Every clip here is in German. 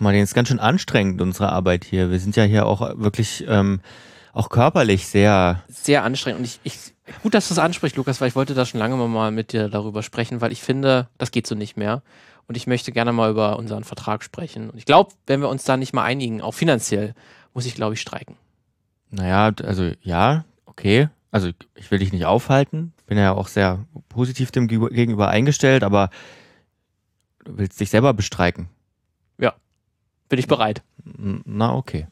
Martin, ist ganz schön anstrengend, unsere Arbeit hier. Wir sind ja hier auch wirklich ähm, auch körperlich sehr. Sehr anstrengend. Und ich, ich gut, dass du es ansprichst, Lukas, weil ich wollte da schon lange mal mit dir darüber sprechen, weil ich finde, das geht so nicht mehr. Und ich möchte gerne mal über unseren Vertrag sprechen. Und ich glaube, wenn wir uns da nicht mal einigen, auch finanziell, muss ich, glaube ich, streiken. Naja, also ja, okay. Also ich will dich nicht aufhalten. Bin ja auch sehr positiv dem gegenüber eingestellt, aber du willst dich selber bestreiken. Ja, bin ich bereit. Na, okay.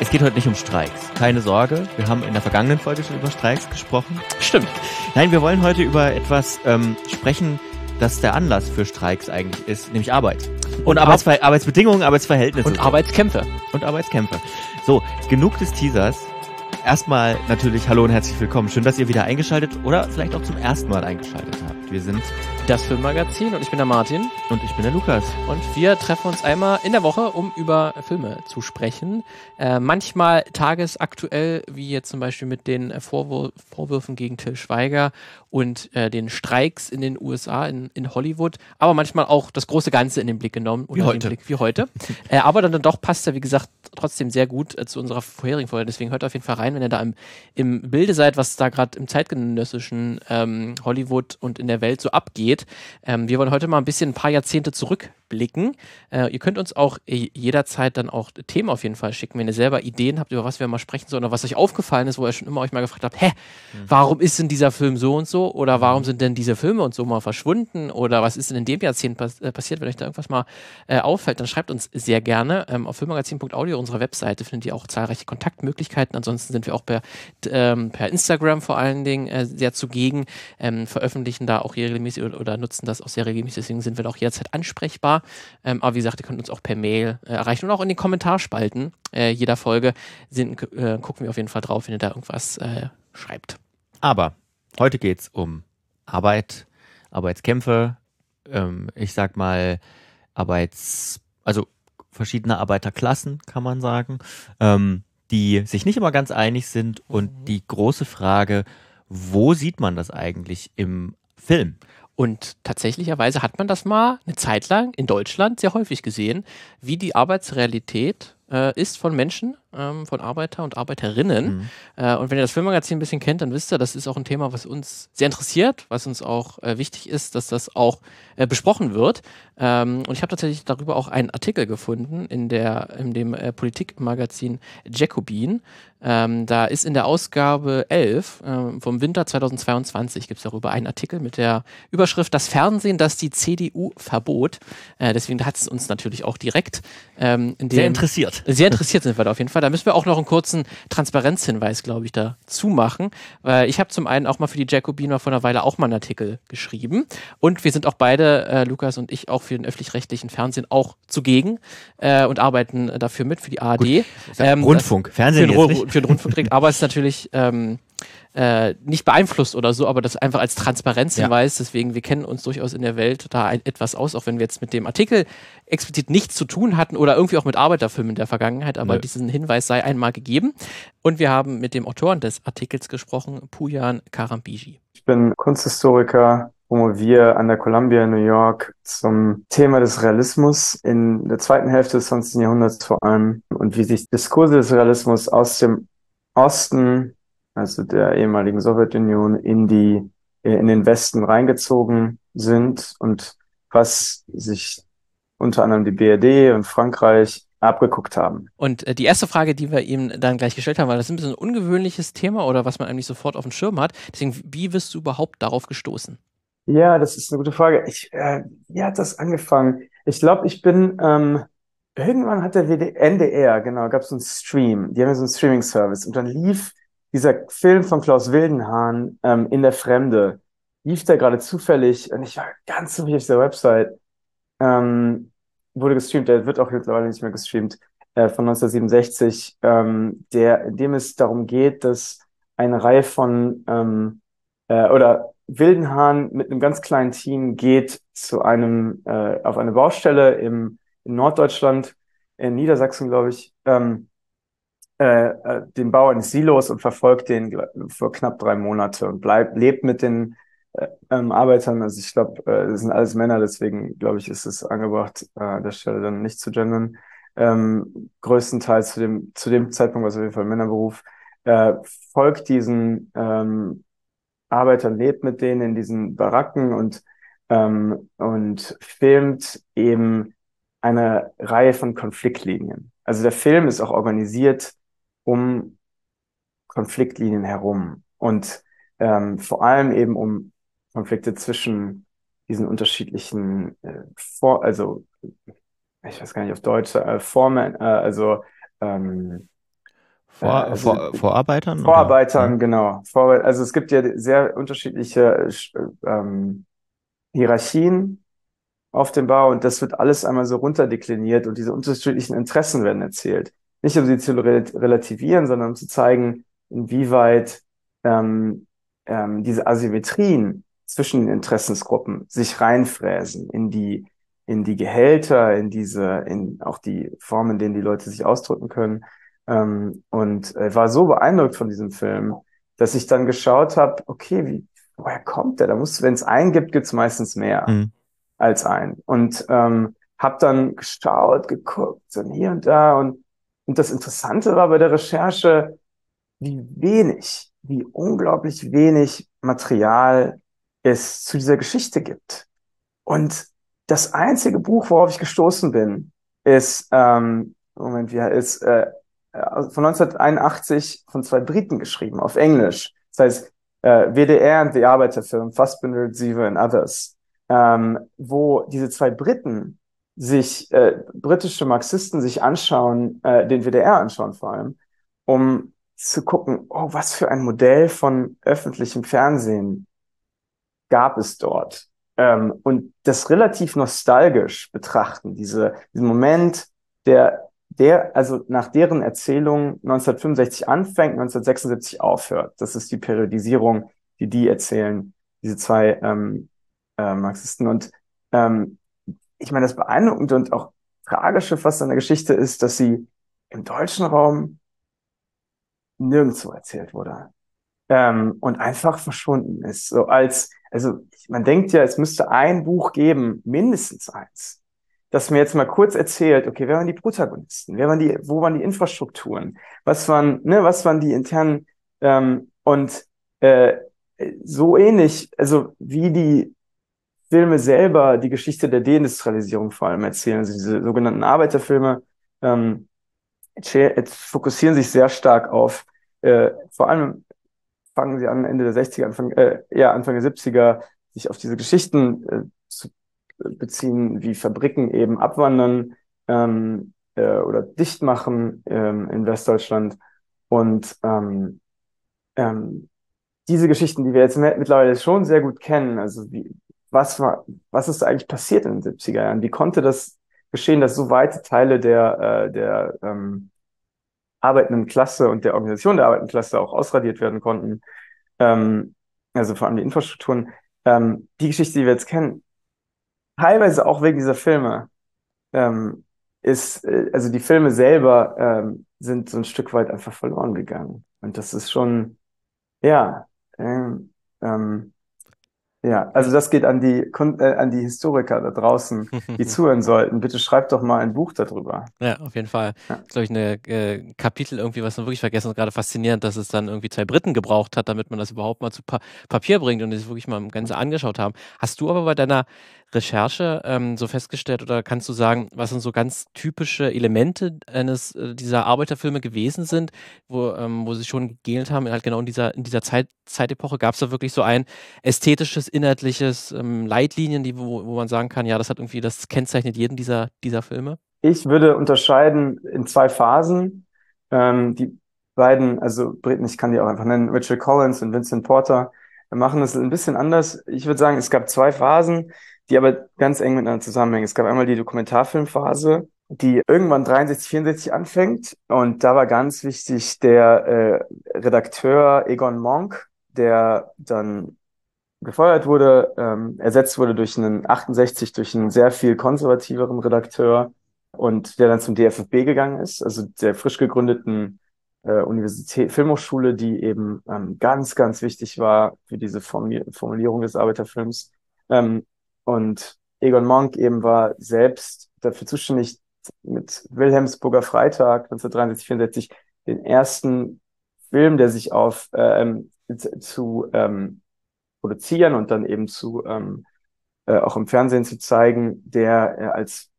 Es geht heute nicht um Streiks. Keine Sorge, wir haben in der vergangenen Folge schon über Streiks gesprochen. Stimmt. Nein, wir wollen heute über etwas ähm, sprechen, das der Anlass für Streiks eigentlich ist, nämlich Arbeit. Und Arbeitsver Arbeitsbedingungen, Arbeitsverhältnisse. Und Arbeitskämpfe. Und Arbeitskämpfe. So, genug des Teasers. Erstmal natürlich hallo und herzlich willkommen. Schön, dass ihr wieder eingeschaltet oder vielleicht auch zum ersten Mal eingeschaltet habt. Wir sind das Filmmagazin und ich bin der Martin. Und ich bin der Lukas. Und wir treffen uns einmal in der Woche, um über Filme zu sprechen. Äh, manchmal tagesaktuell, wie jetzt zum Beispiel mit den Vorwür Vorwürfen gegen Till Schweiger und äh, den Streiks in den USA, in, in Hollywood, aber manchmal auch das große Ganze in den Blick genommen. Wie heute. Blick, wie heute. äh, aber dann, dann doch passt er, wie gesagt, trotzdem sehr gut äh, zu unserer vorherigen Folge. Deswegen hört auf jeden Fall rein, wenn ihr da im, im Bilde seid, was da gerade im zeitgenössischen ähm, Hollywood und in der Welt so abgeht. Ähm, wir wollen heute mal ein bisschen ein paar Jahrzehnte zurückblicken. Äh, ihr könnt uns auch jederzeit dann auch Themen auf jeden Fall schicken, wenn ihr selber Ideen habt, über was wir mal sprechen sollen oder was euch aufgefallen ist, wo ihr schon immer euch mal gefragt habt, hä, mhm. warum ist denn dieser Film so und so oder warum sind denn diese Filme und so mal verschwunden oder was ist denn in dem Jahrzehnt pass äh, passiert, wenn euch da irgendwas mal äh, auffällt, dann schreibt uns sehr gerne ähm, auf filmmagazin.audio unserer Webseite findet ihr auch zahlreiche Kontaktmöglichkeiten. Ansonsten sind wir auch per, ähm, per Instagram vor allen Dingen äh, sehr zugegen, ähm, veröffentlichen da auch regelmäßig oder, oder, nutzen das auch sehr regelmäßig. Deswegen sind wir da auch jederzeit ansprechbar. Ähm, aber wie gesagt, ihr könnt uns auch per Mail äh, erreichen und auch in den Kommentarspalten äh, jeder Folge sind, äh, gucken wir auf jeden Fall drauf, wenn ihr da irgendwas äh, schreibt. Aber heute geht es um Arbeit, Arbeitskämpfe, ähm, ich sag mal Arbeits, also verschiedene Arbeiterklassen, kann man sagen, ähm, die sich nicht immer ganz einig sind. Und mhm. die große Frage, wo sieht man das eigentlich im Film? Und tatsächlicherweise hat man das mal eine Zeit lang in Deutschland sehr häufig gesehen, wie die Arbeitsrealität äh, ist von Menschen, ähm, von Arbeiter und Arbeiterinnen. Mhm. Äh, und wenn ihr das Filmmagazin ein bisschen kennt, dann wisst ihr, das ist auch ein Thema, was uns sehr interessiert, was uns auch äh, wichtig ist, dass das auch äh, besprochen wird. Ähm, und ich habe tatsächlich darüber auch einen Artikel gefunden in, der, in dem äh, Politikmagazin Jacobin. Ähm, da ist in der Ausgabe 11 ähm, vom Winter 2022 gibt es darüber einen Artikel mit der Überschrift Das Fernsehen, das die CDU verbot. Äh, deswegen hat es uns natürlich auch direkt ähm, sehr interessiert. Sehr interessiert sind wir da auf jeden Fall. Da müssen wir auch noch einen kurzen Transparenzhinweis, glaube ich, dazu machen. Weil ich habe zum einen auch mal für die Jacobiner vor einer Weile auch mal einen Artikel geschrieben. Und wir sind auch beide, äh, Lukas und ich, auch für den öffentlich-rechtlichen Fernsehen auch zugegen äh, und arbeiten dafür mit, für die ARD. Ähm, Rundfunk, Fernsehen für, den, für den Rundfunk, aber es ist natürlich ähm, äh, nicht beeinflusst oder so, aber das einfach als Transparenzhinweis. Ja. Deswegen, wir kennen uns durchaus in der Welt da ein, etwas aus, auch wenn wir jetzt mit dem Artikel explizit nichts zu tun hatten oder irgendwie auch mit Arbeiterfilmen in der Vergangenheit, aber Nö. diesen Hinweis sei einmal gegeben. Und wir haben mit dem Autoren des Artikels gesprochen, Pujan Karambiji. Ich bin Kunsthistoriker, promoviere an der Columbia in New York zum Thema des Realismus in der zweiten Hälfte des 20. Jahrhunderts vor allem und wie sich Diskurse des Realismus aus dem Osten, also der ehemaligen Sowjetunion, in die, äh, in den Westen reingezogen sind und was sich unter anderem die BRD und Frankreich abgeguckt haben. Und äh, die erste Frage, die wir ihm dann gleich gestellt haben, weil das ist ein bisschen ein ungewöhnliches Thema oder was man eigentlich sofort auf dem Schirm hat. Deswegen, wie bist du überhaupt darauf gestoßen? Ja, das ist eine gute Frage. Ich, äh, wie hat das angefangen? Ich glaube, ich bin ähm, irgendwann hat der WD NDR, genau, gab es einen Stream. Die haben ja so einen Streaming-Service und dann lief dieser Film von Klaus Wildenhahn ähm, in der Fremde. Lief da gerade zufällig und ich war ganz zufällig auf der Website. Ähm, wurde gestreamt, der wird auch mittlerweile nicht mehr gestreamt, äh, von 1967, ähm, der, in dem es darum geht, dass eine Reihe von ähm, äh, oder Wildenhahn mit einem ganz kleinen Team geht zu einem äh, auf eine Baustelle im in Norddeutschland, in Niedersachsen, glaube ich, ähm, äh, äh, den Bau eines Silos und verfolgt den für knapp drei Monate und bleibt, lebt mit den äh, ähm, Arbeitern. Also ich glaube, äh, das sind alles Männer, deswegen glaube ich, ist es angebracht, äh, an der Stelle dann nicht zu gendern. Ähm, größtenteils zu dem, zu dem Zeitpunkt, was auf jeden Fall Männerberuf, äh, folgt diesen ähm, Arbeitern, lebt mit denen in diesen Baracken und, ähm, und filmt eben eine Reihe von Konfliktlinien. Also der Film ist auch organisiert um Konfliktlinien herum und ähm, vor allem eben um Konflikte zwischen diesen unterschiedlichen äh, vor, also ich weiß gar nicht auf Deutsch, äh, Formen, äh, also ähm, vor, äh, also, vor, Vorarbeitern? Vorarbeitern, oder? genau. Vor, also es gibt ja sehr unterschiedliche äh, ähm, Hierarchien auf dem Bau und das wird alles einmal so runterdekliniert und diese unterschiedlichen Interessen werden erzählt. Nicht um sie zu relativieren, sondern um zu zeigen, inwieweit ähm, ähm, diese Asymmetrien zwischen den Interessensgruppen sich reinfräsen in die in die Gehälter, in diese, in auch die Formen, in denen die Leute sich ausdrücken können. Ähm, und äh, war so beeindruckt von diesem Film, dass ich dann geschaut habe, okay, wie, woher kommt der? Da muss, wenn es einen gibt, gibt es meistens mehr mhm. als einen. Und ähm, habe dann geschaut, geguckt und hier und da. Und, und das Interessante war bei der Recherche, wie wenig, wie unglaublich wenig Material es zu dieser Geschichte gibt. Und das einzige Buch, worauf ich gestoßen bin, ist, ähm, Moment, wie ist, äh, von 1981 von zwei Briten geschrieben, auf Englisch. Das heißt, äh, WDR und die Arbeiterfilm, Fassbinder, Siever and Others, ähm, wo diese zwei Briten sich, äh, britische Marxisten sich anschauen, äh, den WDR anschauen vor allem, um zu gucken, oh, was für ein Modell von öffentlichem Fernsehen gab es dort. Ähm, und das relativ nostalgisch betrachten, diese, diesen Moment, der, der, also nach deren Erzählung 1965 anfängt, 1976 aufhört. Das ist die Periodisierung, die die erzählen, diese zwei ähm, äh, Marxisten. Und ähm, ich meine, das Beeindruckende und auch Tragische fast an der Geschichte ist, dass sie im deutschen Raum nirgendwo erzählt wurde. Ähm, und einfach verschwunden ist. So als, also man denkt ja, es müsste ein Buch geben, mindestens eins, das mir jetzt mal kurz erzählt, okay, wer waren die Protagonisten? Wer waren die, wo waren die Infrastrukturen? Was waren, ne, was waren die internen ähm, und äh, so ähnlich, also wie die Filme selber die Geschichte der Deindustrialisierung vor allem erzählen, also diese sogenannten Arbeiterfilme, ähm, fokussieren sich sehr stark auf äh, vor allem fangen sie an, Ende der 60er, Anfang, äh, ja, Anfang der 70er, sich auf diese Geschichten äh, zu beziehen, wie Fabriken eben abwandern ähm, äh, oder dicht machen ähm, in Westdeutschland. Und ähm, ähm, diese Geschichten, die wir jetzt mittlerweile schon sehr gut kennen, also wie, was war, was ist eigentlich passiert in den 70er Jahren? Wie konnte das geschehen, dass so weite Teile der, äh, der ähm, arbeitenden Klasse und der Organisation der arbeitenden Klasse auch ausradiert werden konnten. Ähm, also vor allem die Infrastrukturen. Ähm, die Geschichte, die wir jetzt kennen, teilweise auch wegen dieser Filme, ähm, ist, äh, also die Filme selber ähm, sind so ein Stück weit einfach verloren gegangen. Und das ist schon, ja, ähm, ähm, ja, also das geht an die, äh, an die Historiker da draußen, die zuhören sollten. Bitte schreibt doch mal ein Buch darüber. Ja, auf jeden Fall. Ja. Das ist, glaube ich, ein äh, Kapitel irgendwie, was man wirklich vergessen hat. Gerade faszinierend, dass es dann irgendwie zwei Briten gebraucht hat, damit man das überhaupt mal zu pa Papier bringt und es wirklich mal im Ganze angeschaut haben. Hast du aber bei deiner Recherche ähm, so festgestellt oder kannst du sagen, was sind so ganz typische Elemente eines äh, dieser Arbeiterfilme gewesen sind, wo, ähm, wo sie schon gegählt haben, halt genau in dieser, in dieser Zeit, Zeitepoche gab es da wirklich so ein ästhetisches, inhaltliches ähm, Leitlinien, die, wo, wo man sagen kann, ja, das hat irgendwie, das kennzeichnet jeden dieser, dieser Filme? Ich würde unterscheiden in zwei Phasen. Ähm, die beiden, also Briten, ich kann die auch einfach nennen, Richard Collins und Vincent Porter, machen das ein bisschen anders. Ich würde sagen, es gab zwei Phasen die aber ganz eng miteinander zusammenhängen. Es gab einmal die Dokumentarfilmphase, die irgendwann 63, 64 anfängt. Und da war ganz wichtig der äh, Redakteur Egon Monk, der dann gefeuert wurde, ähm, ersetzt wurde durch einen 68, durch einen sehr viel konservativeren Redakteur und der dann zum DFFB gegangen ist, also der frisch gegründeten äh, Universität, Filmhochschule, die eben ähm, ganz, ganz wichtig war für diese Formulierung des Arbeiterfilms. Ähm, und Egon Monk eben war selbst dafür zuständig, mit Wilhelmsburger Freitag 1963, 64 den ersten Film, der sich auf äh, ähm, zu ähm, produzieren und dann eben zu ähm, äh, auch im Fernsehen zu zeigen, der äh, als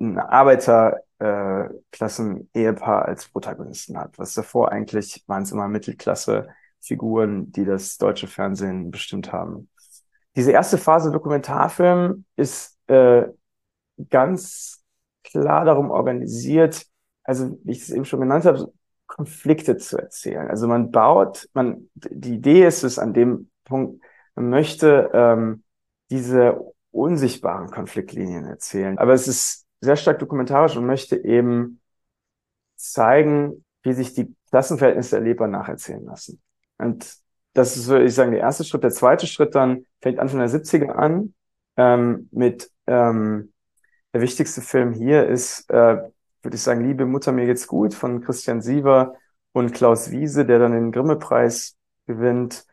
ein Arbeiterklassen-Ehepaar äh, als Protagonisten hat. Was davor eigentlich waren es immer Mittelklasse-Figuren, die das deutsche Fernsehen bestimmt haben. Diese erste Phase Dokumentarfilm ist äh, ganz klar darum organisiert, also wie ich es eben schon genannt habe, Konflikte zu erzählen. Also man baut, man die Idee ist es an dem Punkt, man möchte ähm, diese unsichtbaren Konfliktlinien erzählen. Aber es ist sehr stark dokumentarisch und möchte eben zeigen, wie sich die Klassenverhältnisse erlebbar nacherzählen lassen. Und das ist, würde ich sagen, der erste Schritt. Der zweite Schritt dann fängt Anfang der 70er an ähm, mit ähm, der wichtigste Film hier ist, äh, würde ich sagen, Liebe Mutter, mir geht's gut von Christian Siever und Klaus Wiese, der dann den Grimme-Preis gewinnt.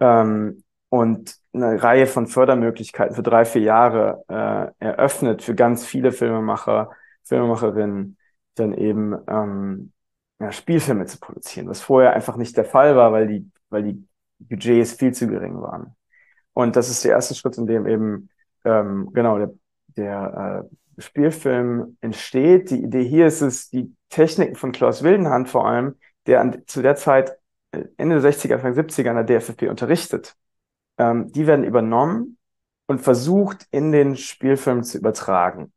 Ähm, und eine Reihe von Fördermöglichkeiten für drei, vier Jahre äh, eröffnet für ganz viele Filmemacher, Filmemacherinnen, dann eben ähm, ja, Spielfilme zu produzieren, was vorher einfach nicht der Fall war, weil die, weil die Budgets viel zu gering waren. Und das ist der erste Schritt, in dem eben ähm, genau der, der äh, Spielfilm entsteht. Die Idee hier ist es, die Techniken von Klaus Wildenhand vor allem, der an, zu der Zeit äh, Ende der 60er, Anfang 70er an der DFFP unterrichtet ähm, die werden übernommen und versucht in den Spielfilm zu übertragen.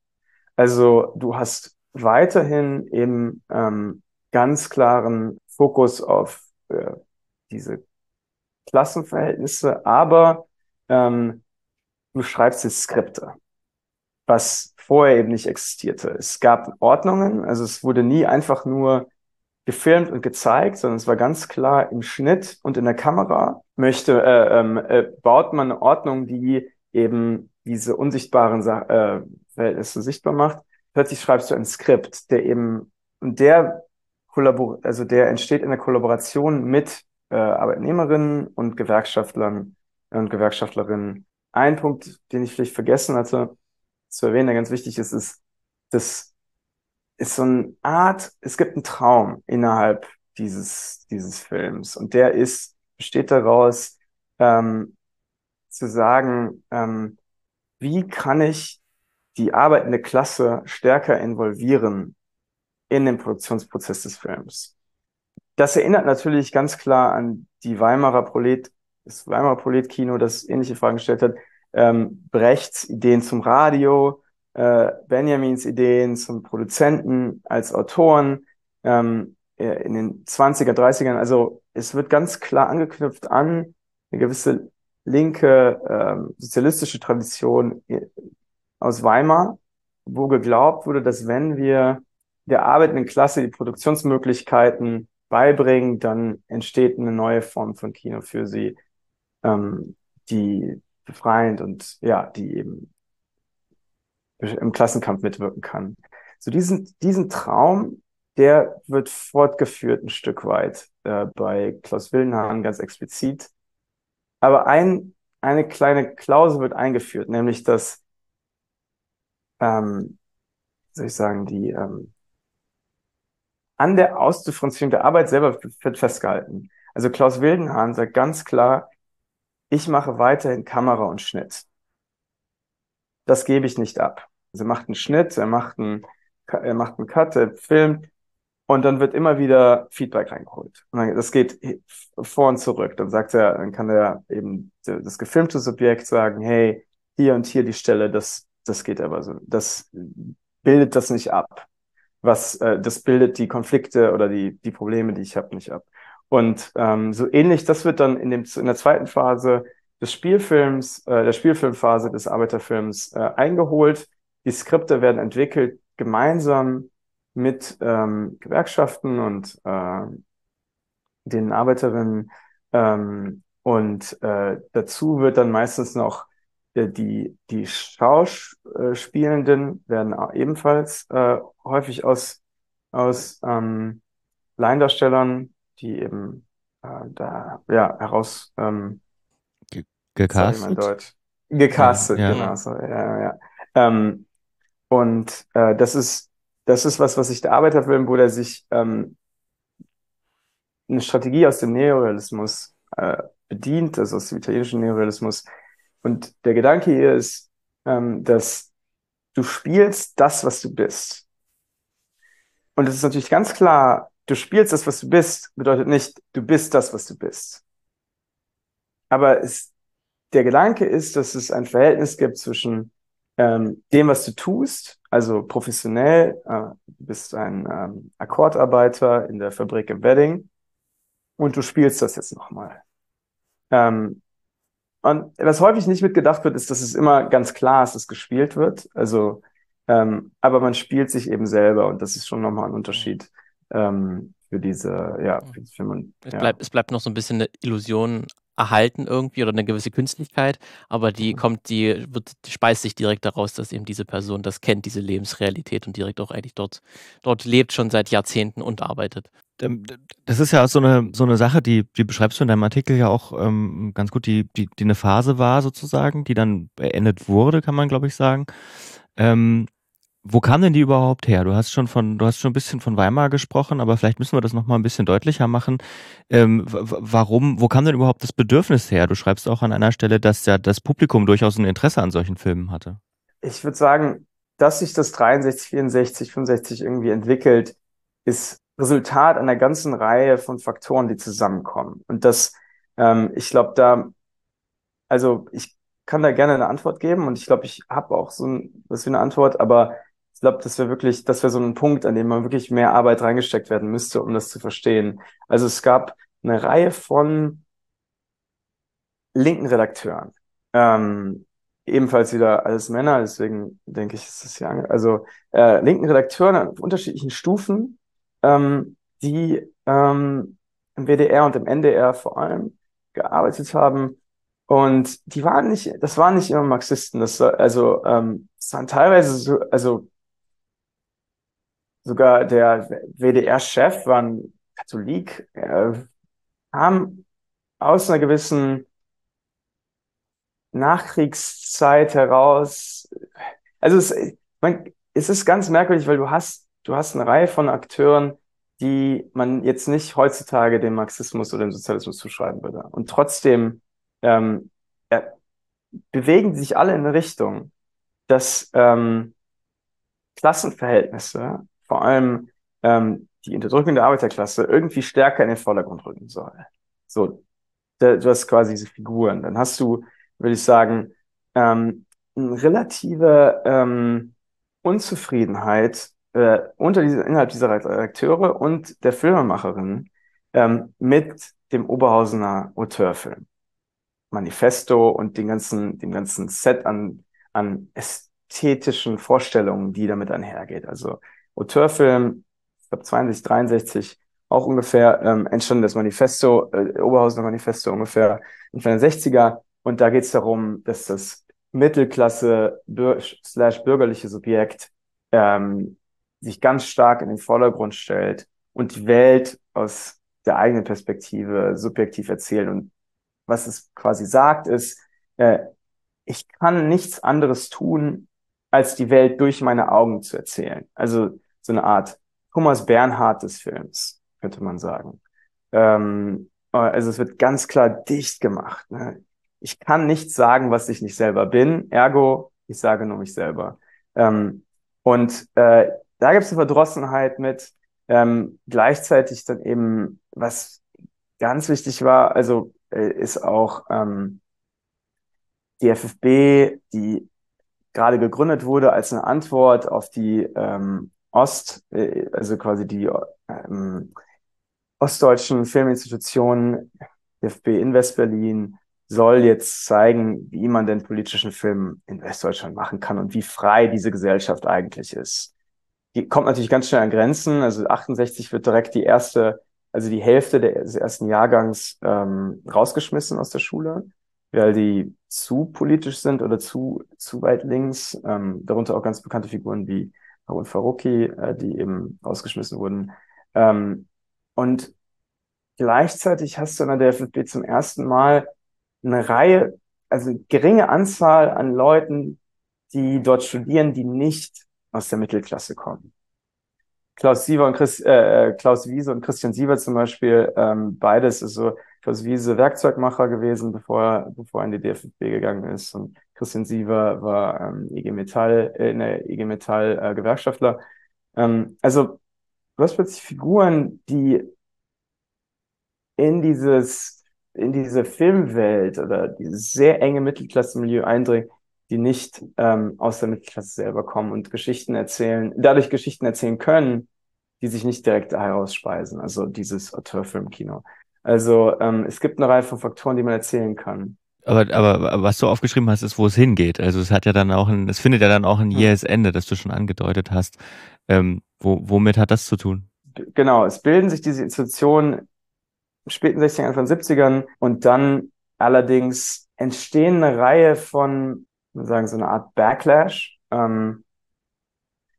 Also du hast weiterhin eben ähm, ganz klaren Fokus auf äh, diese Klassenverhältnisse, aber ähm, du schreibst jetzt Skripte, was vorher eben nicht existierte. Es gab Ordnungen, also es wurde nie einfach nur gefilmt und gezeigt, sondern es war ganz klar im Schnitt und in der Kamera möchte, äh, ähm, äh, baut man eine Ordnung, die eben diese unsichtbaren äh, Verhältnisse sichtbar macht. Plötzlich schreibst du ein Skript, der eben, und der also der entsteht in der Kollaboration mit äh, Arbeitnehmerinnen und Gewerkschaftlern und Gewerkschaftlerinnen. Ein Punkt, den ich vielleicht vergessen hatte zu erwähnen, der ganz wichtig ist, ist, dass ist so eine Art, es gibt einen Traum innerhalb dieses, dieses Films und der ist, besteht daraus, ähm, zu sagen, ähm, wie kann ich die arbeitende Klasse stärker involvieren in den Produktionsprozess des Films. Das erinnert natürlich ganz klar an die Weimarer Prolet, das Weimarer Prolet-Kino, das ähnliche Fragen gestellt hat. Ähm, Brechts Ideen zum Radio, äh, Benjamins Ideen zum Produzenten als Autoren ähm, äh, in den 20er, 30ern. Also es wird ganz klar angeknüpft an eine gewisse linke ähm, sozialistische Tradition äh, aus Weimar, wo geglaubt wurde, dass wenn wir der arbeitenden Klasse die Produktionsmöglichkeiten beibringen, dann entsteht eine neue Form von Kino für sie, ähm, die befreiend und ja, die eben im Klassenkampf mitwirken kann. So diesen, diesen Traum, der wird fortgeführt ein Stück weit äh, bei Klaus Willenhahn ganz explizit. Aber ein, eine kleine Klausel wird eingeführt, nämlich dass, ähm, soll ich sagen, die ähm, an der Ausdifferenzierung der Arbeit selber wird festgehalten. Also Klaus Wildenhahn sagt ganz klar, ich mache weiterhin Kamera und Schnitt. Das gebe ich nicht ab. Also er macht einen Schnitt, er macht einen, er macht einen Cut, er filmt und dann wird immer wieder Feedback reingeholt. Und dann, das geht vor und zurück. Dann sagt er, dann kann er eben das gefilmte Subjekt sagen, hey, hier und hier die Stelle, das, das geht aber so. Das bildet das nicht ab. Was, äh, das bildet die Konflikte oder die, die Probleme, die ich habe, nicht ab. Und ähm, so ähnlich, das wird dann in, dem, in der zweiten Phase des Spielfilms, äh, der Spielfilmphase des Arbeiterfilms äh, eingeholt die Skripte werden entwickelt gemeinsam mit ähm, Gewerkschaften und äh, den Arbeiterinnen. Ähm, und äh, dazu wird dann meistens noch die, die Schauspielenden werden ebenfalls äh, häufig aus, aus, ähm, Laiendarstellern, die eben äh, da ja heraus ähm, Ge gecastet? Deutsch. Ja, Gecastet, ja. genau, so, ja, ja. Ähm, und äh, das ist, das ist was, was sich der Arbeiterfilm, wo der sich ähm, eine Strategie aus dem Neorealismus äh, bedient, also aus dem italienischen Neorealismus. Und der Gedanke hier ist, ähm, dass du spielst das, was du bist. Und es ist natürlich ganz klar, du spielst das, was du bist, bedeutet nicht, du bist das, was du bist. Aber es, der Gedanke ist, dass es ein Verhältnis gibt zwischen ähm, dem, was du tust, also professionell, äh, du bist ein ähm, Akkordarbeiter in der Fabrik im Wedding und du spielst das jetzt nochmal. Ähm, und was häufig nicht mitgedacht wird, ist, dass es immer ganz klar ist, dass gespielt wird. Also, ähm, aber man spielt sich eben selber und das ist schon nochmal ein Unterschied ähm, für diese, ja, für, für man, Es ja. bleibt, es bleibt noch so ein bisschen eine Illusion erhalten irgendwie oder eine gewisse Künstlichkeit, aber die Mhm. kommt, die wird, die speist sich direkt daraus, dass eben diese Person das kennt, diese Lebensrealität und direkt auch eigentlich dort, dort lebt, schon seit Jahrzehnten und arbeitet. Ähm, Das ist ja so eine, so eine Sache, die, die beschreibst du in deinem Artikel ja auch ähm, ganz gut, die, die, die eine Phase war sozusagen, die dann beendet wurde, kann man glaube ich sagen. Ähm, wo kam denn die überhaupt her? Du hast schon von, du hast schon ein bisschen von Weimar gesprochen, aber vielleicht müssen wir das nochmal ein bisschen deutlicher machen. Ähm, warum, wo kam denn überhaupt das Bedürfnis her? Du schreibst auch an einer Stelle, dass ja das Publikum durchaus ein Interesse an solchen Filmen hatte. Ich würde sagen, dass sich das 63, 64, 65 irgendwie entwickelt, ist Resultat einer ganzen Reihe von Faktoren, die zusammenkommen. Und das, ähm, ich glaube, da, also ich kann da gerne eine Antwort geben und ich glaube, ich habe auch so ein, was für eine Antwort, aber ich glaube, das wäre wirklich, das wäre so ein Punkt, an dem man wirklich mehr Arbeit reingesteckt werden müsste, um das zu verstehen. Also es gab eine Reihe von linken Redakteuren, ähm, ebenfalls wieder alles Männer, deswegen denke ich, ist das ange also äh, linken Redakteuren auf unterschiedlichen Stufen, ähm, die ähm, im WDR und im NDR vor allem gearbeitet haben. Und die waren nicht, das waren nicht immer Marxisten, das also ähm, waren teilweise so, also sogar der WDR-Chef war ein Katholik, äh, kam aus einer gewissen Nachkriegszeit heraus. Also es, man, es ist ganz merkwürdig, weil du hast, du hast eine Reihe von Akteuren, die man jetzt nicht heutzutage dem Marxismus oder dem Sozialismus zuschreiben würde. Und trotzdem ähm, äh, bewegen sich alle in eine Richtung, dass ähm, Klassenverhältnisse, vor allem ähm, die Unterdrückung der Arbeiterklasse, irgendwie stärker in den Vordergrund rücken soll. So, da- du hast quasi diese Figuren. Dann hast du, würde ich sagen, ähm, eine relative ähm, Unzufriedenheit äh, unter diese, innerhalb dieser Redakteure und der Filmemacherin ähm, mit dem Oberhausener Auteurfilm. Manifesto und den ganzen, dem ganzen Set an, an ästhetischen Vorstellungen, die damit einhergeht. Also Auteurfilm, ich glaube 62, 63, auch ungefähr ähm, entstanden das Manifesto, äh, Oberhausener Manifesto ungefähr Anfang der 60er. Und da geht es darum, dass das Mittelklasse slash bürgerliche Subjekt ähm, sich ganz stark in den Vordergrund stellt und die Welt aus der eigenen Perspektive subjektiv erzählt. Und was es quasi sagt, ist, äh, ich kann nichts anderes tun, als die Welt durch meine Augen zu erzählen. Also so eine Art Thomas Bernhard des Films, könnte man sagen. Ähm, also es wird ganz klar dicht gemacht. Ne? Ich kann nichts sagen, was ich nicht selber bin. Ergo, ich sage nur mich selber. Ähm, und äh, da gibt es eine Verdrossenheit mit. Ähm, gleichzeitig dann eben, was ganz wichtig war, also äh, ist auch ähm, die FFB, die gerade gegründet wurde als eine Antwort auf die ähm, Ost, äh, also quasi die ähm, ostdeutschen Filminstitutionen, FFB in Westberlin, soll jetzt zeigen, wie man den politischen Film in Westdeutschland machen kann und wie frei diese Gesellschaft eigentlich ist. Die kommt natürlich ganz schnell an Grenzen. Also 68 wird direkt die erste, also die Hälfte des ersten Jahrgangs ähm, rausgeschmissen aus der Schule, weil die zu politisch sind oder zu, zu weit links. Ähm, darunter auch ganz bekannte Figuren wie Harun Faruqi, äh, die eben rausgeschmissen wurden. Ähm, und gleichzeitig hast du in der DFB zum ersten Mal eine Reihe, also geringe Anzahl an Leuten, die dort studieren, die nicht aus der Mittelklasse kommen. Klaus Siever und Chris, äh, Klaus Wiese und Christian Siever zum Beispiel, ähm, beides ist so Klaus Wiese Werkzeugmacher gewesen, bevor er, bevor er in die DFB gegangen ist. Und Christian Siever war ähm, IG Metall, äh, in der IG Metall äh, Gewerkschaftler. Ähm, also du hast plötzlich Figuren, die in dieses, in diese Filmwelt oder dieses sehr enge Mittelklasse-Milieu eindringen, die nicht ähm, aus der Mittelklasse selber kommen und Geschichten erzählen, dadurch Geschichten erzählen können, die sich nicht direkt herausspeisen, also dieses Auteurfilmkino. Also ähm, es gibt eine Reihe von Faktoren, die man erzählen kann. Aber, aber was du aufgeschrieben hast, ist, wo es hingeht. Also es hat ja dann auch ein, es findet ja dann auch ein jähes Ende, das du schon angedeutet hast. Ähm, wo, womit hat das zu tun? Genau, es bilden sich diese Institutionen späten 60ern, Anfang 70ern und dann allerdings entstehen eine Reihe von sagen, so eine Art Backlash, ähm,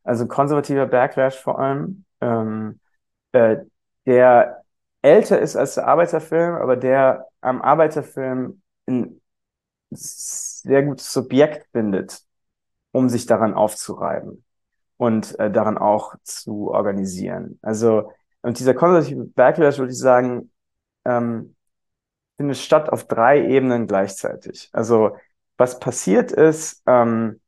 also konservativer Backlash vor allem, ähm, äh, der älter ist als der Arbeiterfilm, aber der am Arbeiterfilm ein sehr gutes Subjekt findet, um sich daran aufzureiben und äh, daran auch zu organisieren. Also, und dieser konservative Backlash, würde ich sagen, ähm, findet statt auf drei Ebenen gleichzeitig. Also was passiert ist, ähm,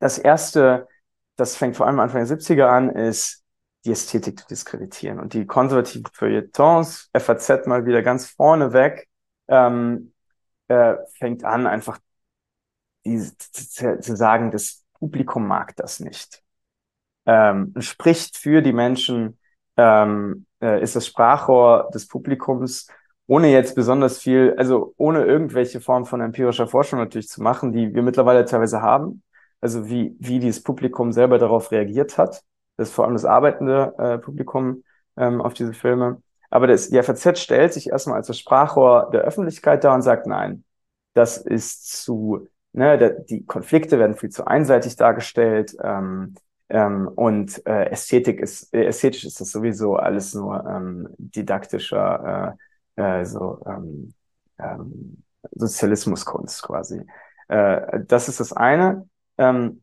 das erste, das fängt vor allem Anfang der 70er an, ist die Ästhetik zu diskreditieren. Und die konservativen Feuilletons, FAZ mal wieder ganz vorne weg, ähm, äh, fängt an, einfach die, zu, sagen, das Publikum mag das nicht. Ähm, spricht für die Menschen, ähm, äh, ist das Sprachrohr des Publikums ohne jetzt besonders viel, also ohne irgendwelche Form von empirischer Forschung natürlich zu machen, die wir mittlerweile teilweise haben. Also wie, wie dieses Publikum selber darauf reagiert hat. Das ist vor allem das arbeitende äh, Publikum ähm, auf diese Filme. Aber das, die FAZ stellt sich erstmal als das Sprachrohr der Öffentlichkeit dar und sagt, nein, das ist zu, ne, der, die Konflikte werden viel zu einseitig dargestellt. Ähm, ähm, und äh, Ästhetik ist, äh, ästhetisch ist das sowieso alles nur ähm, didaktischer äh, äh, ähm, ähm, Sozialismuskunst quasi. Äh, das ist das eine. Ähm,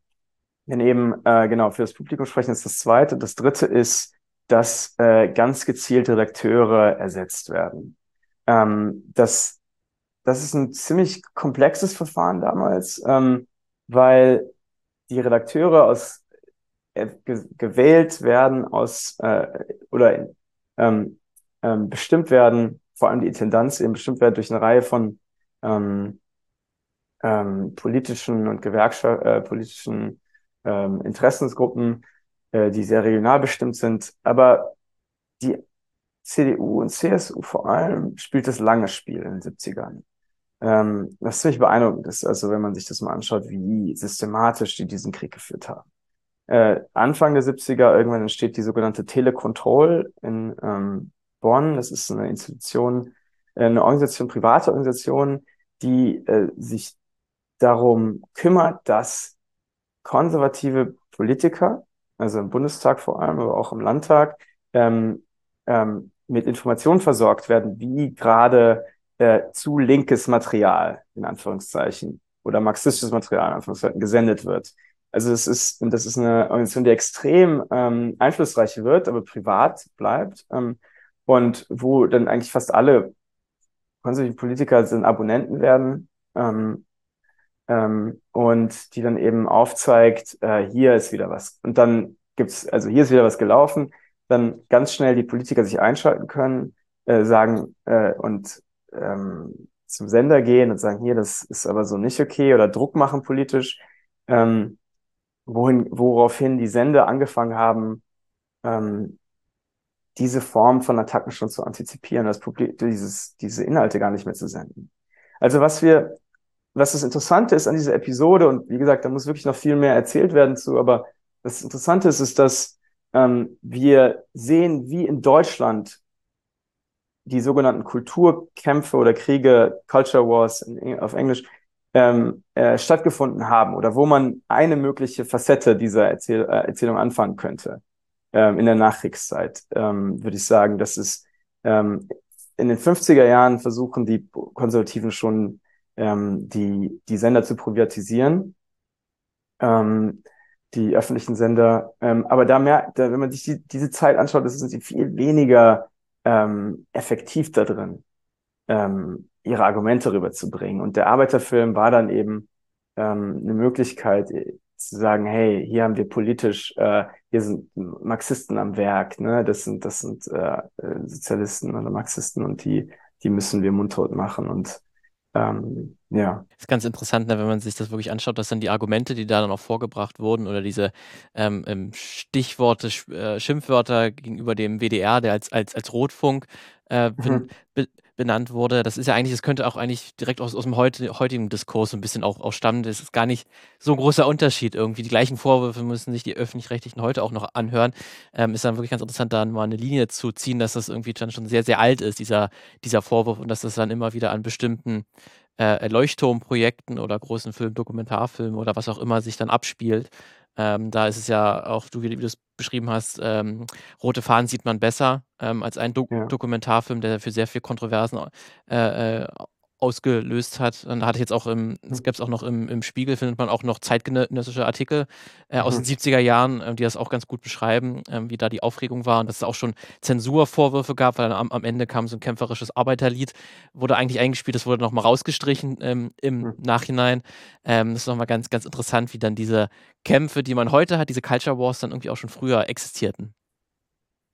wenn eben äh, genau für das Publikum sprechen, ist das zweite. Das dritte ist, dass äh, ganz gezielt Redakteure ersetzt werden. Ähm, das, das ist ein ziemlich komplexes Verfahren damals, ähm, weil die Redakteure aus äh, gewählt werden aus äh, oder ähm, ähm, bestimmt werden vor allem die Intendanz eben bestimmt wird durch eine Reihe von ähm, ähm, politischen und Gewerkschaft, äh, politischen ähm, Interessensgruppen, äh, die sehr regional bestimmt sind. Aber die CDU und CSU vor allem spielt das lange Spiel in den 70ern. Ähm, das ziemlich beeindruckend ist, also wenn man sich das mal anschaut, wie systematisch die diesen Krieg geführt haben. Äh, Anfang der 70er irgendwann entsteht die sogenannte Telecontrol in ähm, Bonn. Das ist eine Institution, äh, eine Organisation, private Organisation, die äh, sich darum kümmert, dass konservative Politiker, also im Bundestag vor allem, aber auch im Landtag, ähm, ähm, mit Informationen versorgt werden, wie gerade äh, zu linkes Material, in Anführungszeichen, oder marxistisches Material, in Anführungszeichen, gesendet wird. Also es ist, das ist eine Organisation, die extrem ähm, einflussreich wird, aber privat bleibt. Ähm, und wo dann eigentlich fast alle konservative Politiker sind Abonnenten werden ähm, ähm, und die dann eben aufzeigt, äh, hier ist wieder was. Und dann gibt's, also hier ist wieder was gelaufen, dann ganz schnell die Politiker sich einschalten können, äh, sagen äh, und ähm, zum Sender gehen und sagen, hier, das ist aber so nicht okay oder Druck machen politisch, ähm, wohin, woraufhin die Sender angefangen haben, ähm, diese Form von Attacken schon zu antizipieren, das Publikum, dieses, diese Inhalte gar nicht mehr zu senden. Also was wir, was das Interessante ist an dieser Episode, und wie gesagt, da muss wirklich noch viel mehr erzählt werden zu, aber das Interessante ist, ist, dass ähm, wir sehen, wie in Deutschland die sogenannten Kulturkämpfe oder Kriege, Culture Wars in, auf Englisch, ähm, äh, stattgefunden haben oder wo man eine mögliche Facette dieser Erzähl äh, Erzählung anfangen könnte. Ähm, in der Nachkriegszeit, ähm, würde ich sagen, dass es ähm, in den 50er Jahren versuchen die Konservativen schon ähm, die, die Sender zu privatisieren, ähm, die öffentlichen Sender. Ähm, aber da merkt, wenn man sich die, diese Zeit anschaut, das sind sie viel weniger ähm, effektiv da drin, ähm, ihre Argumente rüberzubringen. Und der Arbeiterfilm war dann eben ähm, eine Möglichkeit äh, zu sagen, hey, hier haben wir politisch, äh, hier sind Marxisten am Werk, ne? Das sind, das sind äh, Sozialisten oder Marxisten und die, die müssen wir mundtot machen. Und ähm, ja. Das ist ganz interessant, ne, wenn man sich das wirklich anschaut, dass dann die Argumente, die da dann auch vorgebracht wurden oder diese ähm, ähm Stichworte, äh, Schimpfwörter gegenüber dem WDR, der als, als, als Rotfunk äh, mhm. Be benannt wurde, das ist ja eigentlich, das könnte auch eigentlich direkt aus, aus dem heutigen Diskurs ein bisschen auch, auch stammen. Das ist gar nicht so ein großer Unterschied irgendwie. Die gleichen Vorwürfe müssen sich die Öffentlich-Rechtlichen heute auch noch anhören. Ähm, ist dann wirklich ganz interessant, da mal eine Linie zu ziehen, dass das irgendwie dann schon sehr, sehr alt ist, dieser, dieser Vorwurf und dass das dann immer wieder an bestimmten äh, Leuchtturmprojekten oder großen Film, Dokumentarfilmen oder was auch immer sich dann abspielt. Ähm, da ist es ja auch, du, wie du es beschrieben hast, ähm, Rote Fahnen sieht man besser ähm, als ein Do ja. Dokumentarfilm, der für sehr viel Kontroversen äh, äh, ausgelöst hat. Und da hatte ich jetzt auch im, es gab es auch noch im, im Spiegel, findet man auch noch zeitgenössische Artikel äh, aus mhm. den 70er Jahren, äh, die das auch ganz gut beschreiben, äh, wie da die Aufregung war und dass es auch schon Zensurvorwürfe gab, weil am, am Ende kam so ein kämpferisches Arbeiterlied, wurde eigentlich eingespielt, das wurde nochmal rausgestrichen ähm, im mhm. Nachhinein. Ähm, das ist nochmal ganz, ganz interessant, wie dann diese Kämpfe, die man heute hat, diese Culture Wars dann irgendwie auch schon früher existierten.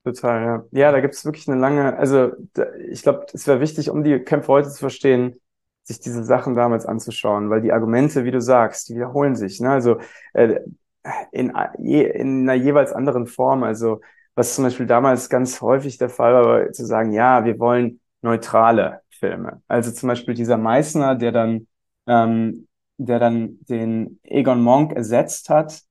Total, ja. Ja, da gibt es wirklich eine lange, also da, ich glaube, es wäre wichtig, um die Kämpfe heute zu verstehen, sich diese Sachen damals anzuschauen, weil die Argumente, wie du sagst, die wiederholen sich. Ne? Also äh, in, in einer jeweils anderen Form. Also was zum Beispiel damals ganz häufig der Fall war, war zu sagen, ja, wir wollen neutrale Filme. Also zum Beispiel dieser Meißner, der dann, ähm, der dann den Egon Monk ersetzt hat,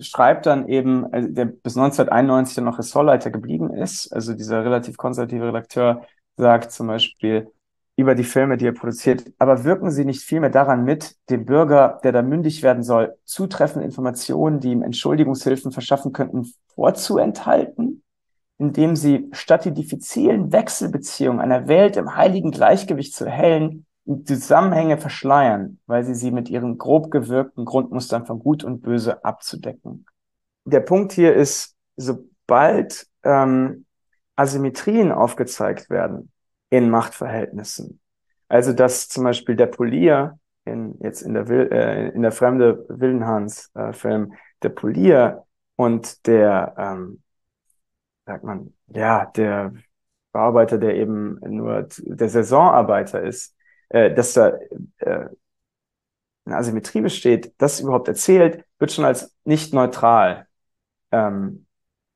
schreibt dann eben, also der bis 1991 dann noch Ressortleiter geblieben ist, also dieser relativ konservative Redakteur sagt zum Beispiel über die Filme, die er produziert, aber wirken sie nicht vielmehr daran mit, dem Bürger, der da mündig werden soll, zutreffende Informationen, die ihm Entschuldigungshilfen verschaffen könnten, vorzuenthalten, indem sie statt die diffizilen Wechselbeziehungen einer Welt im heiligen Gleichgewicht zu erhellen, Zusammenhänge verschleiern, weil sie sie mit ihren grob gewirkten Grundmustern von Gut und Böse abzudecken. Der Punkt hier ist, sobald ähm, Asymmetrien aufgezeigt werden in Machtverhältnissen, also dass zum Beispiel der Polier in jetzt in der Will, äh, in der fremde Willenhans äh, der Polier und der ähm, sagt man ja der Bearbeiter, der eben nur der Saisonarbeiter ist, äh, dass da äh, eine Asymmetrie besteht, das überhaupt erzählt, wird schon als nicht neutral ähm,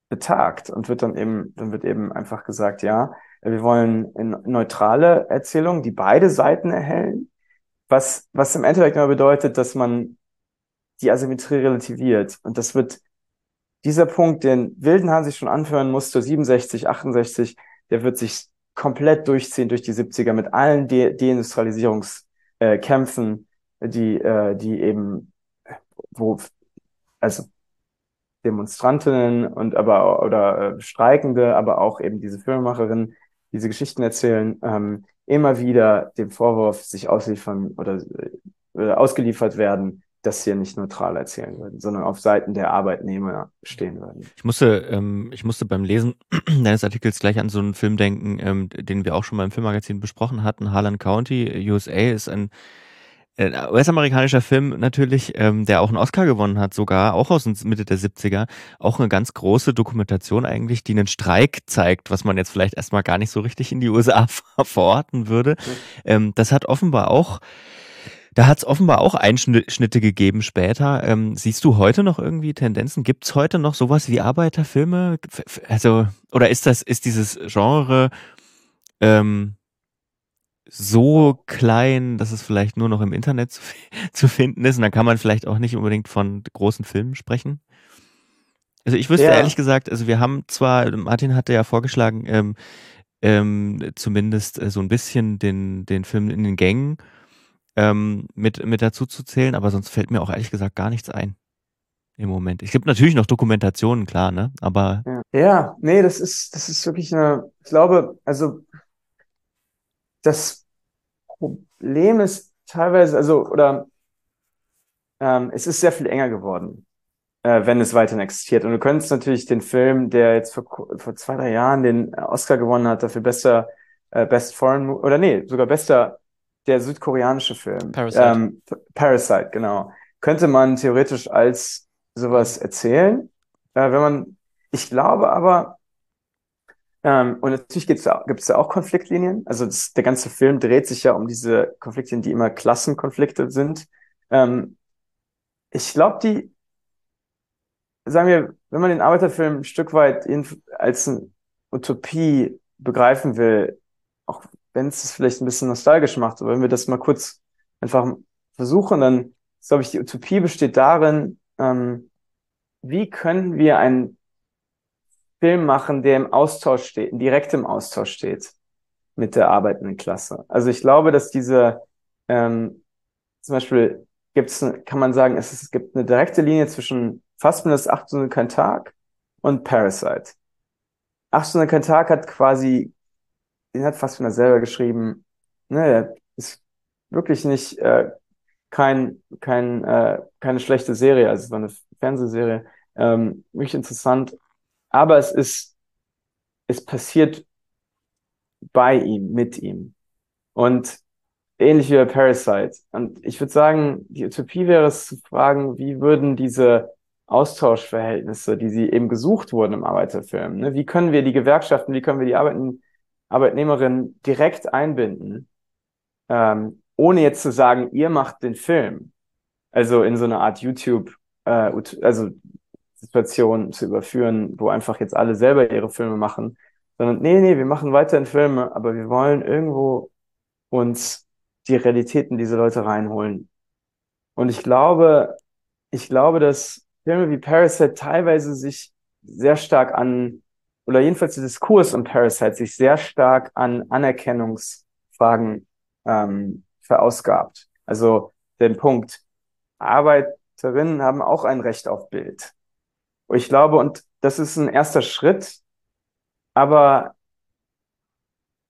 betagt und wird dann eben, dann wird eben einfach gesagt, ja, wir wollen eine neutrale Erzählung, die beide Seiten erhellen, was, was im Endeffekt immer bedeutet, dass man die Asymmetrie relativiert. Und das wird dieser Punkt, den Wildenhahn sich schon anführen musste, 67, 68, der wird sich komplett durchziehen durch die 70er mit allen De Deindustrialisierungskämpfen, äh, die, äh, die eben, wo, also Demonstrantinnen und aber oder äh, Streikende, aber auch eben diese Filmemacherinnen, diese Geschichten erzählen, ähm, immer wieder dem Vorwurf sich ausliefern oder äh, ausgeliefert werden, das hier nicht neutral erzählen würden, sondern auf Seiten der Arbeitnehmer stehen würden. Ich musste, ähm, ich musste beim Lesen deines Artikels gleich an so einen Film denken, ähm, den wir auch schon mal im Filmmagazin besprochen hatten. Harlan County, USA, ist ein US-amerikanischer Film natürlich, ähm, der auch einen Oscar gewonnen hat, sogar, auch aus Mitte der 70er. Auch eine ganz große Dokumentation eigentlich, die einen Streik zeigt, was man jetzt vielleicht erstmal gar nicht so richtig in die USA verorten würde. Mhm. Ähm, das hat offenbar auch da hat es offenbar auch Einschnitte gegeben später. Ähm, siehst du heute noch irgendwie Tendenzen? Gibt es heute noch sowas wie Arbeiterfilme? Also, oder ist das, ist dieses Genre ähm, so klein, dass es vielleicht nur noch im Internet zu, zu, finden ist? Und dann kann man vielleicht auch nicht unbedingt von großen Filmen sprechen? Also ich wüsste ja. ehrlich gesagt, also wir haben zwar, Martin hatte ja vorgeschlagen, ähm, ähm, zumindest äh, so ein bisschen den, den Film in den Gängen ähm, mit, mit dazu zu zählen, aber sonst fällt mir auch ehrlich gesagt gar nichts ein. im Moment. Es gibt natürlich noch Dokumentationen, klar, ne? Aber. Ja, ja nee, das ist, das ist wirklich eine, ich glaube, also das Problem ist teilweise, also, oder ähm, es ist sehr viel enger geworden, äh, wenn es weiterhin existiert. Und du könntest natürlich den Film, der jetzt vor, vor zwei, drei Jahren den Oscar gewonnen hat, dafür bester äh, Best Foreign, oder nee, sogar bester der südkoreanische Film. Parasite. Ähm, Parasite, genau. Könnte man theoretisch als sowas erzählen, äh, wenn man, ich glaube aber, ähm, und natürlich gibt's da, gibt's da auch Konfliktlinien. Also das, der ganze Film dreht sich ja um diese Konfliktlinien, die immer Klassenkonflikte sind. Ähm, ich glaube, die, sagen wir, wenn man den Arbeiterfilm ein Stück weit in, als eine Utopie begreifen will, auch wenn es vielleicht ein bisschen nostalgisch macht, aber wenn wir das mal kurz einfach versuchen, dann glaube ich, die Utopie besteht darin, ähm, wie können wir einen Film machen, der im Austausch steht, in direktem Austausch steht mit der arbeitenden Klasse. Also ich glaube, dass diese ähm, zum Beispiel gibt's, kann man sagen, es, es gibt eine direkte Linie zwischen Fast mindestens acht Stunden kein Tag und Parasite. Acht Stunden kein Tag hat quasi den hat Fassbinder selber geschrieben, ne, ist wirklich nicht äh, kein, kein, äh, keine schlechte Serie, also es war eine Fernsehserie, ähm, wirklich interessant, aber es ist, es passiert bei ihm, mit ihm. Und ähnlich wie bei Parasite. Und ich würde sagen, die Utopie wäre es zu fragen, wie würden diese Austauschverhältnisse, die sie eben gesucht wurden im Arbeiterfilm, ne? wie können wir die Gewerkschaften, wie können wir die Arbeiten, Arbeitnehmerinnen direkt einbinden, ähm, ohne jetzt zu sagen, ihr macht den Film. Also in so eine Art YouTube, äh, also Situation zu überführen, wo einfach jetzt alle selber ihre Filme machen, sondern nee, nee, wir machen weiterhin Filme, aber wir wollen irgendwo uns die Realitäten dieser Leute reinholen. Und ich glaube, ich glaube, dass Filme wie Parasite teilweise sich sehr stark an oder jedenfalls der Diskurs um Parasite sich sehr stark an Anerkennungsfragen ähm, verausgabt. Also den Punkt, Arbeiterinnen haben auch ein Recht auf Bild. Und ich glaube, und das ist ein erster Schritt, aber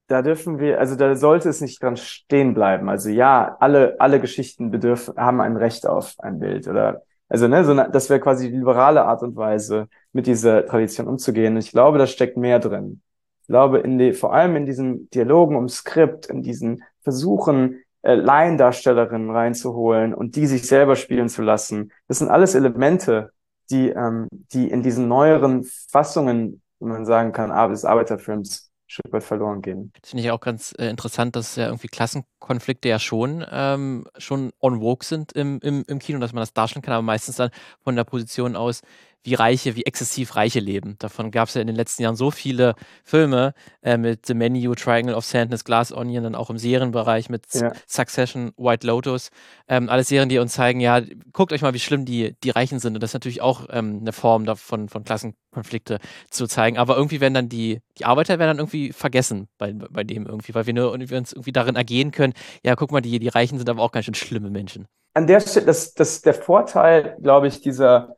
da dürfen wir, also da sollte es nicht dran stehen bleiben. Also ja, alle, alle Geschichten bedürfen, haben ein Recht auf ein Bild oder also, ne, so eine, das wäre quasi die liberale Art und Weise, mit dieser Tradition umzugehen. Ich glaube, da steckt mehr drin. Ich glaube, in die, vor allem in diesen Dialogen um Skript, in diesen Versuchen, äh, Laiendarstellerinnen reinzuholen und die sich selber spielen zu lassen. Das sind alles Elemente, die, ähm, die in diesen neueren Fassungen, wenn man sagen kann, des Arbeiterfilms Stück weit verloren gehen. Das finde ich auch ganz äh, interessant, dass ja irgendwie Klassenkonflikte ja schon, ähm, schon on vogue sind im, im, im Kino, dass man das darstellen kann, aber meistens dann von der Position aus, wie Reiche, wie exzessiv Reiche leben. Davon gab es ja in den letzten Jahren so viele Filme äh, mit The Menu, Triangle of Sadness, Glass Onion, dann auch im Serienbereich mit ja. Succession, White Lotus. Ähm, alles Serien, die uns zeigen, ja, guckt euch mal, wie schlimm die, die Reichen sind. Und das ist natürlich auch ähm, eine Form davon, von Klassenkonflikte zu zeigen. Aber irgendwie werden dann die, die Arbeiter werden dann irgendwie vergessen bei, bei dem irgendwie, weil wir, nur, wir uns irgendwie darin ergehen können, ja, guck mal, die, die Reichen sind aber auch ganz schön schlimme Menschen. An der Stelle, das, das der Vorteil, glaube ich, dieser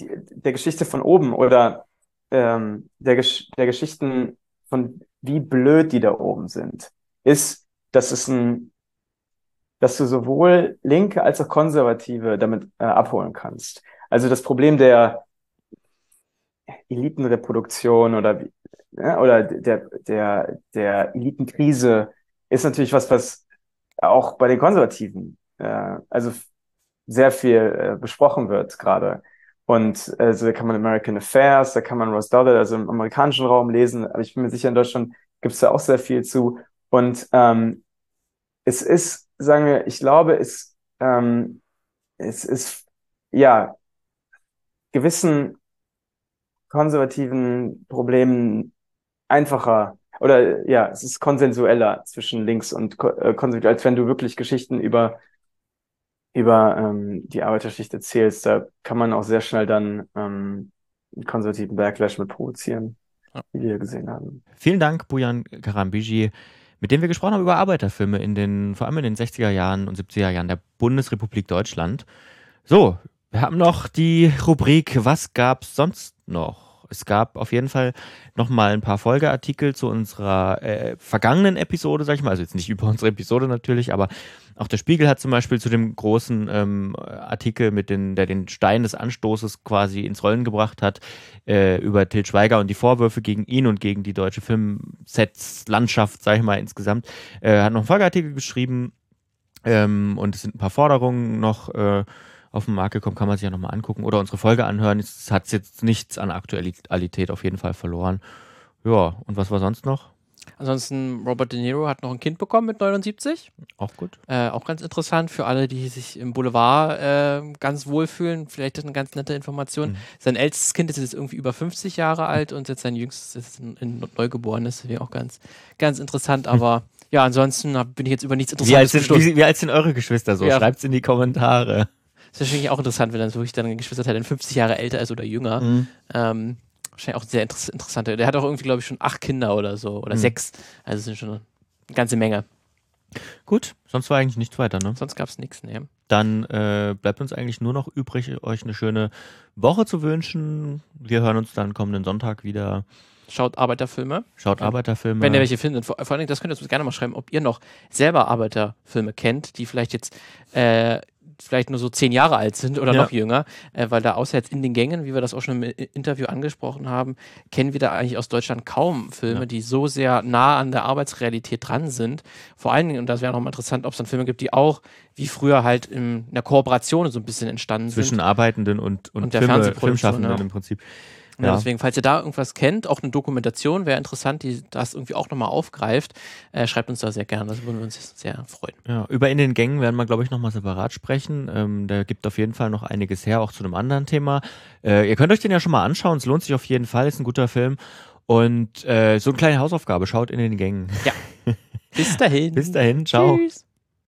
die, der Geschichte von oben oder ähm, der, Gesch der Geschichten von wie blöd die da oben sind, ist, dass es ein, dass du sowohl Linke als auch Konservative damit äh, abholen kannst. Also das Problem der Elitenreproduktion oder ja, oder der der der Elitenkrise ist natürlich was, was auch bei den Konservativen äh, also sehr viel äh, besprochen wird gerade. Und also da kann man American Affairs, da kann man Ross Dollard, also im amerikanischen Raum lesen, aber ich bin mir sicher, in Deutschland gibt es da auch sehr viel zu. Und ähm, es ist, sagen wir, ich glaube, es, ähm, es ist ja gewissen konservativen Problemen einfacher oder ja, es ist konsensueller zwischen links und äh, konservativ, als wenn du wirklich Geschichten über über ähm, die Arbeiterschicht erzählst, da kann man auch sehr schnell dann ähm, einen konservativen Backlash mit provozieren, ja. wie wir gesehen haben. Vielen Dank, Bujan Karambiji, mit dem wir gesprochen haben über Arbeiterfilme in den, vor allem in den 60er Jahren und 70er Jahren der Bundesrepublik Deutschland. So, Wir haben noch die Rubrik Was gab's sonst noch? Es gab auf jeden Fall nochmal ein paar Folgeartikel zu unserer äh, vergangenen Episode, sag ich mal. Also jetzt nicht über unsere Episode natürlich, aber auch der Spiegel hat zum Beispiel zu dem großen ähm, Artikel, mit den, der den Stein des Anstoßes quasi ins Rollen gebracht hat, äh, über Til Schweiger und die Vorwürfe gegen ihn und gegen die deutsche Filmsets-Landschaft, sag ich mal, insgesamt, äh, hat noch einen Folgeartikel geschrieben ähm, und es sind ein paar Forderungen noch äh, auf den Markt gekommen, kann man sich ja nochmal angucken oder unsere Folge anhören. Es hat jetzt nichts an Aktualität auf jeden Fall verloren. Ja, und was war sonst noch? Ansonsten, Robert De Niro hat noch ein Kind bekommen mit 79. Auch gut. Äh, auch ganz interessant für alle, die sich im Boulevard äh, ganz wohlfühlen. Vielleicht ist eine ganz nette Information. Mhm. Sein ältestes Kind ist jetzt irgendwie über 50 Jahre alt und jetzt sein jüngstes ist ein, ein Neugeborenes. Ich auch ganz, ganz interessant. Aber ja, ansonsten bin ich jetzt über nichts Interessantes wie alt sind, wie, wie alt sind eure Geschwister so? Ja. Schreibt es in die Kommentare. Das ist natürlich auch interessant, wenn dann wirklich dann ein Geschwisterteil dann 50 Jahre älter ist oder jünger. Mhm. Ähm, wahrscheinlich auch sehr inter interessant. Der hat auch irgendwie, glaube ich, schon acht Kinder oder so oder mhm. sechs. Also es sind schon eine ganze Menge. Gut, sonst war eigentlich nichts weiter, ne? Sonst gab es nichts, ne? Dann äh, bleibt uns eigentlich nur noch übrig, euch eine schöne Woche zu wünschen. Wir hören uns dann kommenden Sonntag wieder. Schaut Arbeiterfilme. Schaut Arbeiterfilme. Wenn ihr welche findet. Vor, vor allem, das könnt ihr uns gerne mal schreiben, ob ihr noch selber Arbeiterfilme kennt, die vielleicht jetzt äh, vielleicht nur so zehn Jahre alt sind oder ja. noch jünger, äh, weil da außer jetzt in den Gängen, wie wir das auch schon im Interview angesprochen haben, kennen wir da eigentlich aus Deutschland kaum Filme, ja. die so sehr nah an der Arbeitsrealität dran sind. Vor allen Dingen, und das wäre nochmal interessant, ob es dann Filme gibt, die auch wie früher halt in einer Kooperation so ein bisschen entstanden Zwischen sind. Zwischen Arbeitenden und, und, und der Filme, Filmschaffenden ja. im Prinzip. Ja. ja. deswegen, falls ihr da irgendwas kennt, auch eine Dokumentation wäre interessant, die das irgendwie auch nochmal aufgreift, äh, schreibt uns da sehr gerne. Das würden wir uns sehr freuen. Ja, über in den Gängen werden wir, glaube ich, nochmal separat sprechen. Ähm, da gibt auf jeden Fall noch einiges her, auch zu einem anderen Thema. Äh, ihr könnt euch den ja schon mal anschauen. Es lohnt sich auf jeden Fall. Ist ein guter Film. Und äh, so eine kleine Hausaufgabe. Schaut in den Gängen. Ja. Bis dahin. Bis dahin. Ciao. Tschüss.